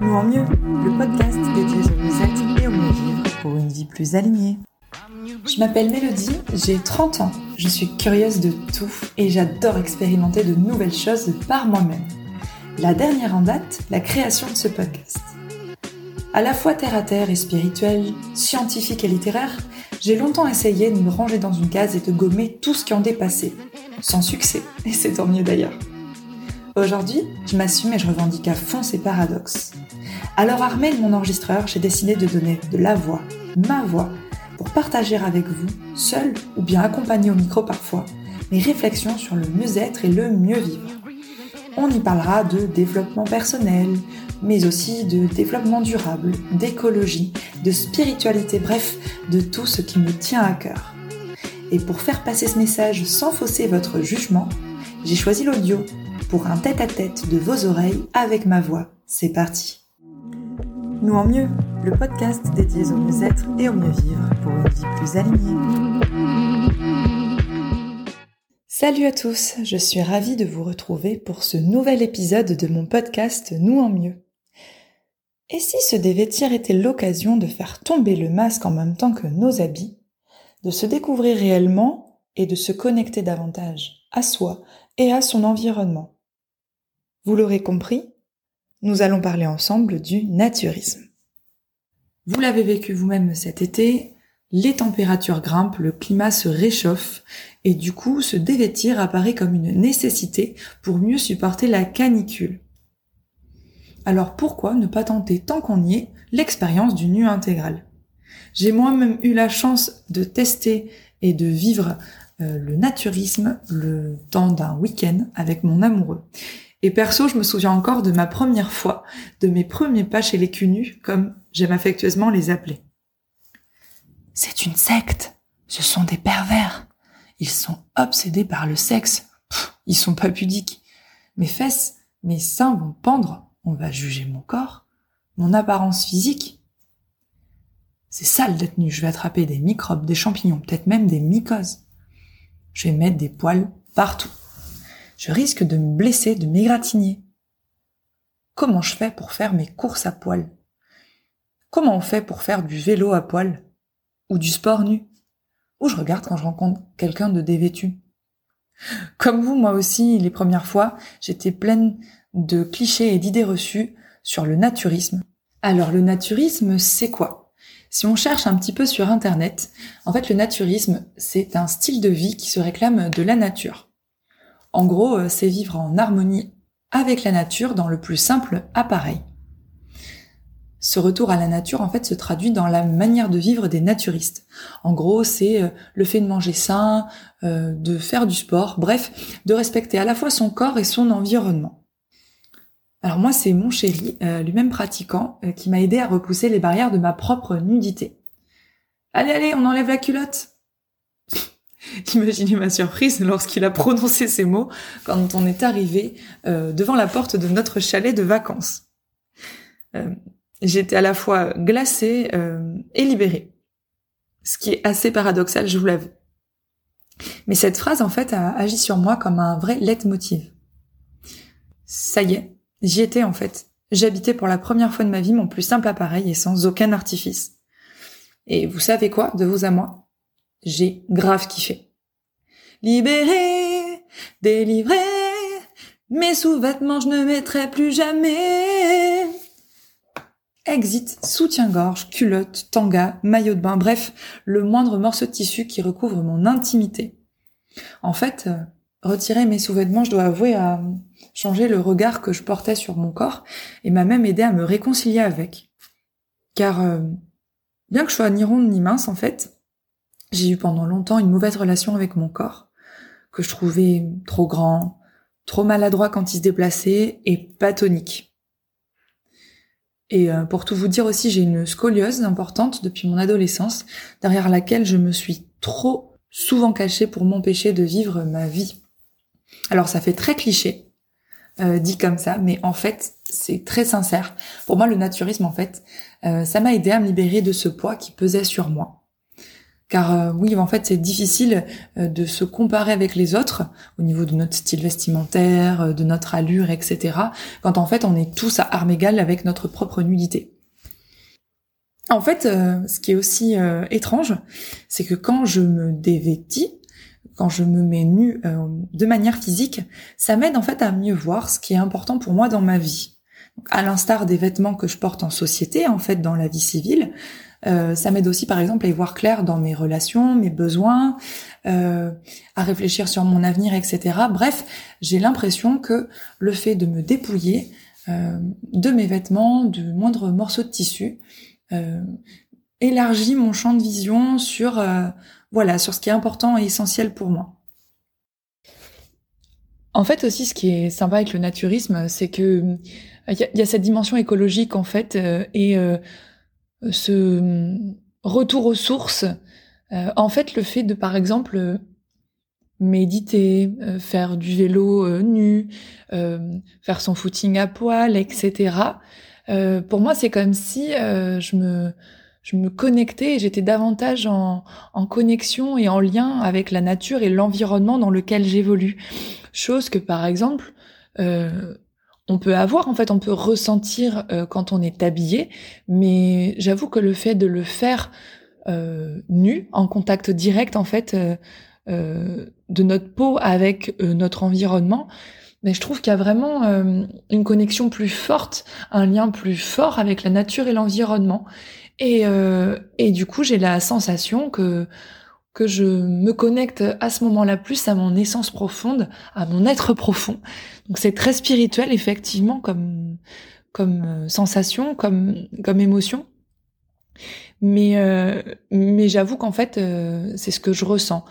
Nous en mieux, le podcast dédié au mieux-être et au mieux-vivre pour une vie plus alignée. Je m'appelle Mélodie, j'ai 30 ans, je suis curieuse de tout et j'adore expérimenter de nouvelles choses par moi-même. La dernière en date, la création de ce podcast. À la fois terre à terre et spirituel, scientifique et littéraire, j'ai longtemps essayé de me ranger dans une case et de gommer tout ce qui en dépassait. Sans succès, et c'est tant mieux d'ailleurs. Aujourd'hui, je m'assume et je revendique à fond ces paradoxes. Alors armé de mon enregistreur, j'ai décidé de donner de la voix, ma voix, pour partager avec vous, seul ou bien accompagné au micro parfois, mes réflexions sur le mieux-être et le mieux-vivre. On y parlera de développement personnel, mais aussi de développement durable, d'écologie, de spiritualité, bref, de tout ce qui me tient à cœur. Et pour faire passer ce message sans fausser votre jugement, j'ai choisi l'audio pour un tête-à-tête de vos oreilles avec ma voix. C'est parti Nous en mieux, le podcast dédié au mieux-être et au mieux-vivre pour une vie plus alignée. Salut à tous, je suis ravie de vous retrouver pour ce nouvel épisode de mon podcast Nous en mieux. Et si se dévêtir était l'occasion de faire tomber le masque en même temps que nos habits, de se découvrir réellement et de se connecter davantage à soi et à son environnement Vous l'aurez compris, nous allons parler ensemble du naturisme. Vous l'avez vécu vous-même cet été, les températures grimpent, le climat se réchauffe et du coup se dévêtir apparaît comme une nécessité pour mieux supporter la canicule. Alors pourquoi ne pas tenter tant qu'on y est l'expérience du nu intégral? J'ai moi-même eu la chance de tester et de vivre euh, le naturisme le temps d'un week-end avec mon amoureux. Et perso, je me souviens encore de ma première fois, de mes premiers pas chez les cunus, comme j'aime affectueusement les appeler. C'est une secte. Ce sont des pervers. Ils sont obsédés par le sexe. ils sont pas pudiques. Mes fesses, mes seins vont pendre. On va juger mon corps, mon apparence physique. C'est sale d'être nu. Je vais attraper des microbes, des champignons, peut-être même des mycoses. Je vais mettre des poils partout. Je risque de me blesser, de m'égratigner. Comment je fais pour faire mes courses à poil? Comment on fait pour faire du vélo à poil ou du sport nu, ou je regarde quand je rencontre quelqu'un de dévêtu? Comme vous, moi aussi, les premières fois, j'étais pleine de clichés et d'idées reçues sur le naturisme. Alors le naturisme, c'est quoi? Si on cherche un petit peu sur Internet, en fait le naturisme, c'est un style de vie qui se réclame de la nature. En gros, euh, c'est vivre en harmonie avec la nature dans le plus simple appareil ce retour à la nature en fait se traduit dans la manière de vivre des naturistes. En gros, c'est euh, le fait de manger sain, euh, de faire du sport, bref, de respecter à la fois son corps et son environnement. Alors moi, c'est mon chéri, euh, lui-même pratiquant, qui m'a aidé à repousser les barrières de ma propre nudité. Allez, allez, on enlève la culotte. Imaginez ma surprise lorsqu'il a prononcé ces mots quand on est arrivé devant la porte de notre chalet de vacances. J'étais à la fois glacée euh, et libérée. Ce qui est assez paradoxal, je vous l'avoue. Mais cette phrase, en fait, a agi sur moi comme un vrai leitmotiv. Ça y est, j'y étais en fait. J'habitais pour la première fois de ma vie mon plus simple appareil et sans aucun artifice. Et vous savez quoi, de vous à moi J'ai grave kiffé. Libéré, délivré, mes sous-vêtements je ne mettrai plus jamais. Exit, soutien-gorge, culotte, tanga, maillot de bain, bref, le moindre morceau de tissu qui recouvre mon intimité. En fait, euh, retirer mes sous-vêtements, je dois avouer, a changé le regard que je portais sur mon corps et m'a même aidé à me réconcilier avec. Car, euh, bien que je sois ni ronde ni mince, en fait, j'ai eu pendant longtemps une mauvaise relation avec mon corps, que je trouvais trop grand, trop maladroit quand il se déplaçait et pas tonique. Et euh, pour tout vous dire aussi, j'ai une scoliose importante depuis mon adolescence, derrière laquelle je me suis trop souvent cachée pour m'empêcher de vivre ma vie. Alors ça fait très cliché, euh, dit comme ça, mais en fait c'est très sincère. Pour moi, le naturisme, en fait, euh, ça m'a aidé à me libérer de ce poids qui pesait sur moi. Car oui, en fait, c'est difficile de se comparer avec les autres au niveau de notre style vestimentaire, de notre allure, etc. Quand en fait, on est tous à armes égales avec notre propre nudité. En fait, ce qui est aussi étrange, c'est que quand je me dévêtis, quand je me mets nue euh, de manière physique, ça m'aide en fait à mieux voir ce qui est important pour moi dans ma vie. à l'instar des vêtements que je porte en société, en fait, dans la vie civile, euh, ça m'aide aussi, par exemple, à y voir clair dans mes relations, mes besoins, euh, à réfléchir sur mon avenir, etc. Bref, j'ai l'impression que le fait de me dépouiller de mes vêtements, de moindres morceaux de tissu, élargit mon champ de vision sur voilà, sur ce qui est important et essentiel pour moi. En fait aussi, ce qui est sympa avec le naturisme, c'est que il y, a cette dimension écologique en fait euh, et euh, ce retour aux sources. Euh, en fait, le fait de par exemple méditer, faire du vélo nu, faire son footing à poil, etc. pour moi, c'est comme si je me je me connectais et j'étais davantage en, en, connexion et en lien avec la nature et l'environnement dans lequel j'évolue. Chose que par exemple, euh, on peut avoir, en fait, on peut ressentir euh, quand on est habillé, mais j'avoue que le fait de le faire euh, nu, en contact direct, en fait, euh, de notre peau avec notre environnement, mais je trouve qu'il y a vraiment une connexion plus forte, un lien plus fort avec la nature et l'environnement. Et, et du coup, j'ai la sensation que que je me connecte à ce moment-là plus à mon essence profonde, à mon être profond. Donc c'est très spirituel effectivement comme comme euh, sensation, comme comme émotion. Mais euh, mais j'avoue qu'en fait euh, c'est ce que je ressens.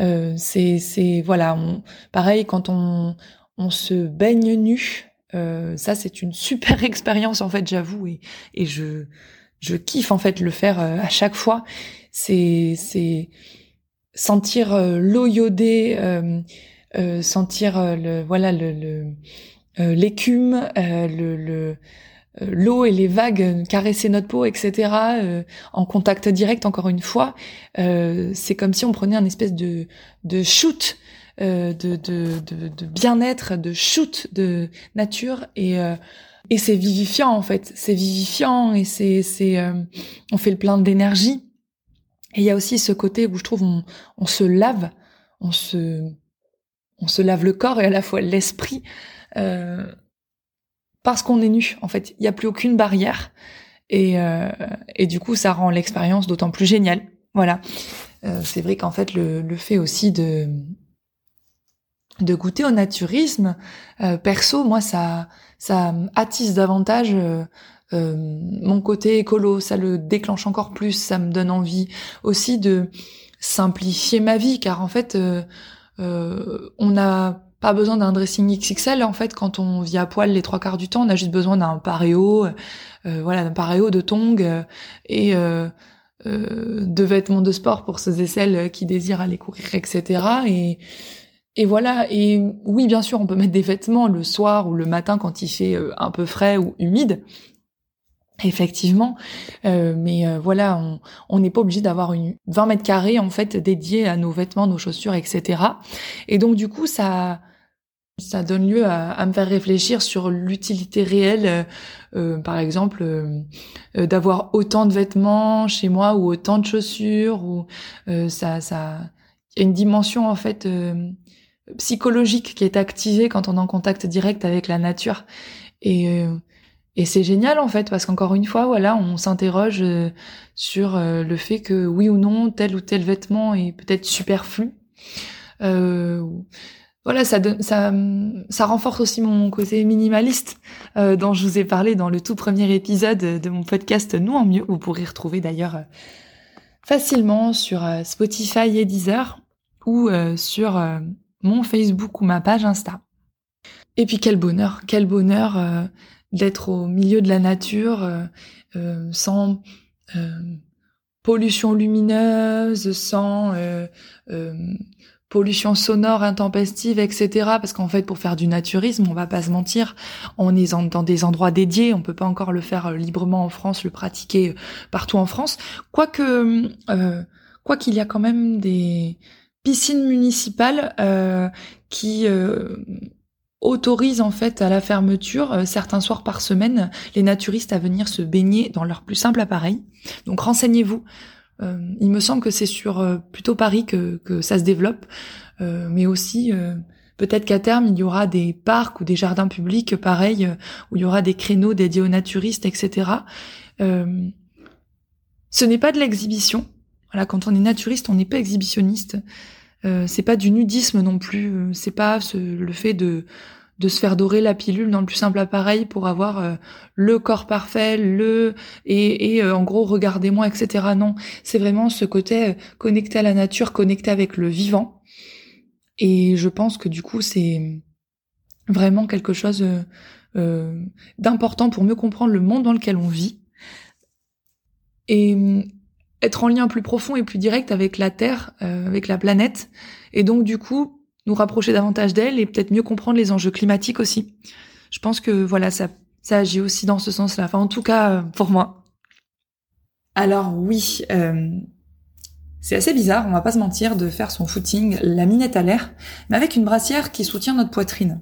Euh, c'est c'est voilà, on, pareil quand on on se baigne nu, euh, ça c'est une super expérience en fait, j'avoue et et je je kiffe en fait le faire euh, à chaque fois. C'est c'est sentir euh, l'eau iodée, euh, sentir le voilà le l'écume, le, le, l'eau et les vagues caresser notre peau, etc. en contact direct, encore une fois, c'est comme si on prenait un espèce de de shoot. de, de, de, de bien-être, de shoot de nature et et c'est vivifiant en fait, c'est vivifiant et c'est c'est euh, on fait le plein d'énergie. Et il y a aussi ce côté où je trouve on, on se lave, on se on se lave le corps et à la fois l'esprit euh, parce qu'on est nu en fait. Il n'y a plus aucune barrière et euh, et du coup ça rend l'expérience d'autant plus géniale. Voilà. Euh, c'est vrai qu'en fait le, le fait aussi de de goûter au naturisme, euh, perso, moi, ça, ça attise davantage euh, euh, mon côté écolo, ça le déclenche encore plus, ça me donne envie aussi de simplifier ma vie, car en fait, on n'a pas besoin d'un dressing XXL, en fait, quand on vit à poil les trois quarts du temps, on a juste besoin d'un paréo, voilà, d'un paréo, de tongs et de vêtements de sport pour ceux et celles qui désirent aller courir, etc. Et et voilà, et oui, bien sûr, on peut mettre des vêtements le soir ou le matin quand il fait euh, un peu frais ou humide. Effectivement, euh, mais euh, voilà, on n'est pas obligé d'avoir une 20 mètres carrés en fait dédiés à nos vêtements, nos chaussures, etc. Et donc du coup, ça ça donne lieu à, me faire réfléchir sur l'utilité réelle, par exemple, d'avoir autant de vêtements chez moi ou autant de chaussures, ou ça ça y a une dimension en fait psychologique qui est activé quand on est en contact direct avec la nature. Et, euh, et c'est génial en fait parce qu'encore une fois, voilà, on s'interroge euh, sur euh, le fait que oui ou non tel ou tel vêtement est peut-être superflu. voilà, ça, ça, ça renforce aussi mon côté minimaliste dont je vous ai parlé dans le tout premier épisode de mon podcast Nous en mieux. Vous pourrez retrouver d'ailleurs facilement sur Spotify et Deezer ou sur mon Facebook ou ma page Insta. Et puis quel bonheur, quel bonheur euh, d'être au milieu de la nature euh, euh, sans pollution lumineuse, sans pollution sonore intempestive, etc. Parce qu'en fait, pour faire du naturisme, on va pas se mentir, on est dans des endroits dédiés, on peut pas encore le faire librement en France, le pratiquer partout en France. Quoique quoi qu'il y a quand même des piscines municipales qui autorisent en fait à la fermeture certains soirs par semaine les naturistes à venir se baigner dans leur plus simple appareil. Donc renseignez-vous. il me semble que c'est sur plutôt Paris que, que ça se développe, mais aussi Peut-être qu'à terme, il y aura des parcs ou des jardins publics pareils, euh, où il y aura des créneaux dédiés aux naturistes, etc. Euh, ce n'est pas de l'exhibition. Voilà, quand on est naturiste, on n'est pas exhibitionniste. Euh, c'est pas du nudisme non plus. Euh, c'est pas le fait de de se faire dorer la pilule dans le plus simple appareil pour avoir le corps parfait, le et, et en gros regardez-moi, etc. Non, c'est vraiment ce côté connecté à la nature, connecté avec le vivant. Et je pense que du coup, c'est vraiment quelque chose euh, euh, d'important pour mieux comprendre le monde dans lequel on vit et euh, être en lien plus profond et plus direct avec la Terre, avec la planète, et donc du coup nous rapprocher davantage d'elle et peut-être mieux comprendre les enjeux climatiques aussi. Je pense que voilà, ça, ça agit aussi dans ce sens-là. Enfin, en tout cas, pour moi. Alors oui, c'est assez bizarre, on va pas se mentir, de faire son footing, la minette à l'air, mais avec une brassière qui soutient notre poitrine.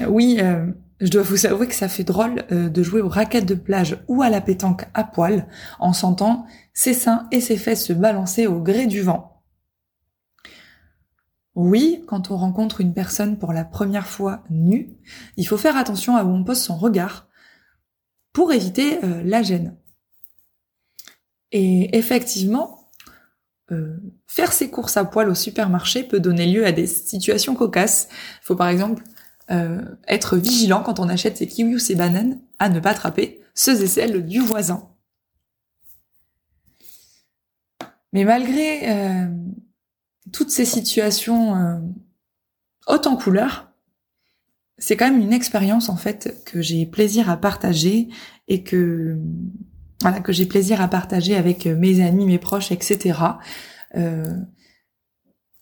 Euh, oui, euh, je dois vous avouer que ça fait drôle euh, de jouer aux raquettes de plage ou à la pétanque à poil en sentant ses seins et ses fesses se balancer au gré du vent. Oui, quand on rencontre une personne pour la première fois nue, il faut faire attention à où on pose son regard pour éviter la gêne. Et effectivement, euh, faire ses courses à poil au supermarché peut donner lieu à des situations cocasses. Il faut par exemple euh, être vigilant quand on achète ses kiwis ou ses bananes à ne pas attraper ceux et celles du voisin. Mais malgré euh, toutes ces situations hautes en couleurs, c'est quand même une expérience en fait que j'ai plaisir à partager et que voilà, que j'ai plaisir à partager avec euh, mes amis, mes proches, etc. Euh,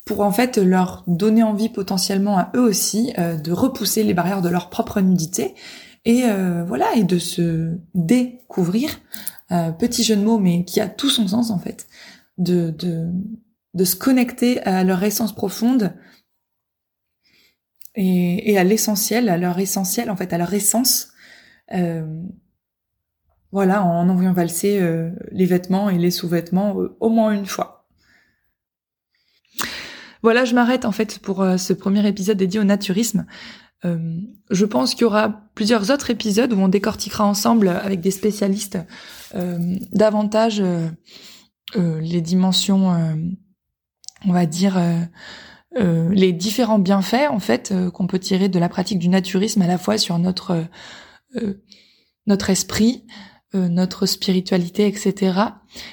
pour en fait leur donner envie potentiellement à eux aussi euh, de repousser les barrières de leur propre nudité et voilà et de se découvrir petit jeu de mots mais qui a tout son sens en fait de de se connecter à leur essence profonde et, à l'essentiel à leur essentiel en fait à leur essence voilà, en envoyant valser euh, les vêtements et les sous-vêtements euh, au moins une fois. Voilà, je m'arrête en fait pour euh, ce premier épisode dédié au naturisme. je pense qu'il y aura plusieurs autres épisodes où on décortiquera ensemble avec des spécialistes davantage les dimensions, on va dire, les différents bienfaits en fait qu'on peut tirer de la pratique du naturisme à la fois sur notre notre esprit, euh, notre spiritualité, etc.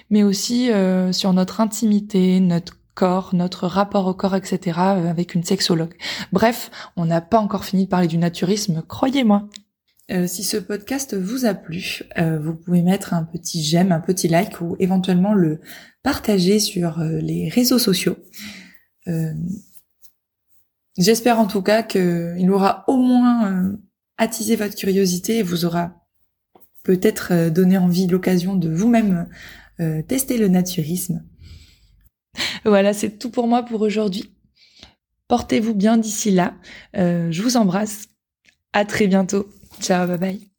Mais aussi euh, sur notre intimité, notre corps, notre rapport au corps, etc. Euh, avec une sexologue. Bref, on n'a pas encore fini de parler du naturisme, croyez-moi. si ce podcast vous a plu, vous pouvez mettre un petit j'aime, un petit like ou éventuellement le partager sur les réseaux sociaux. J'espère en tout cas qu'il aura au moins attisé votre curiosité et vous aura peut-être euh, donner envie, l'occasion de vous-même euh, tester le naturisme. Voilà, c'est tout pour moi pour aujourd'hui. Portez-vous bien d'ici là. Euh, je vous embrasse. À très bientôt. Ciao, bye bye.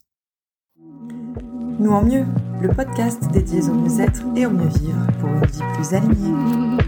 Nous en mieux, le podcast dédié au mieux-être et au mieux vivre pour une vie plus alignée.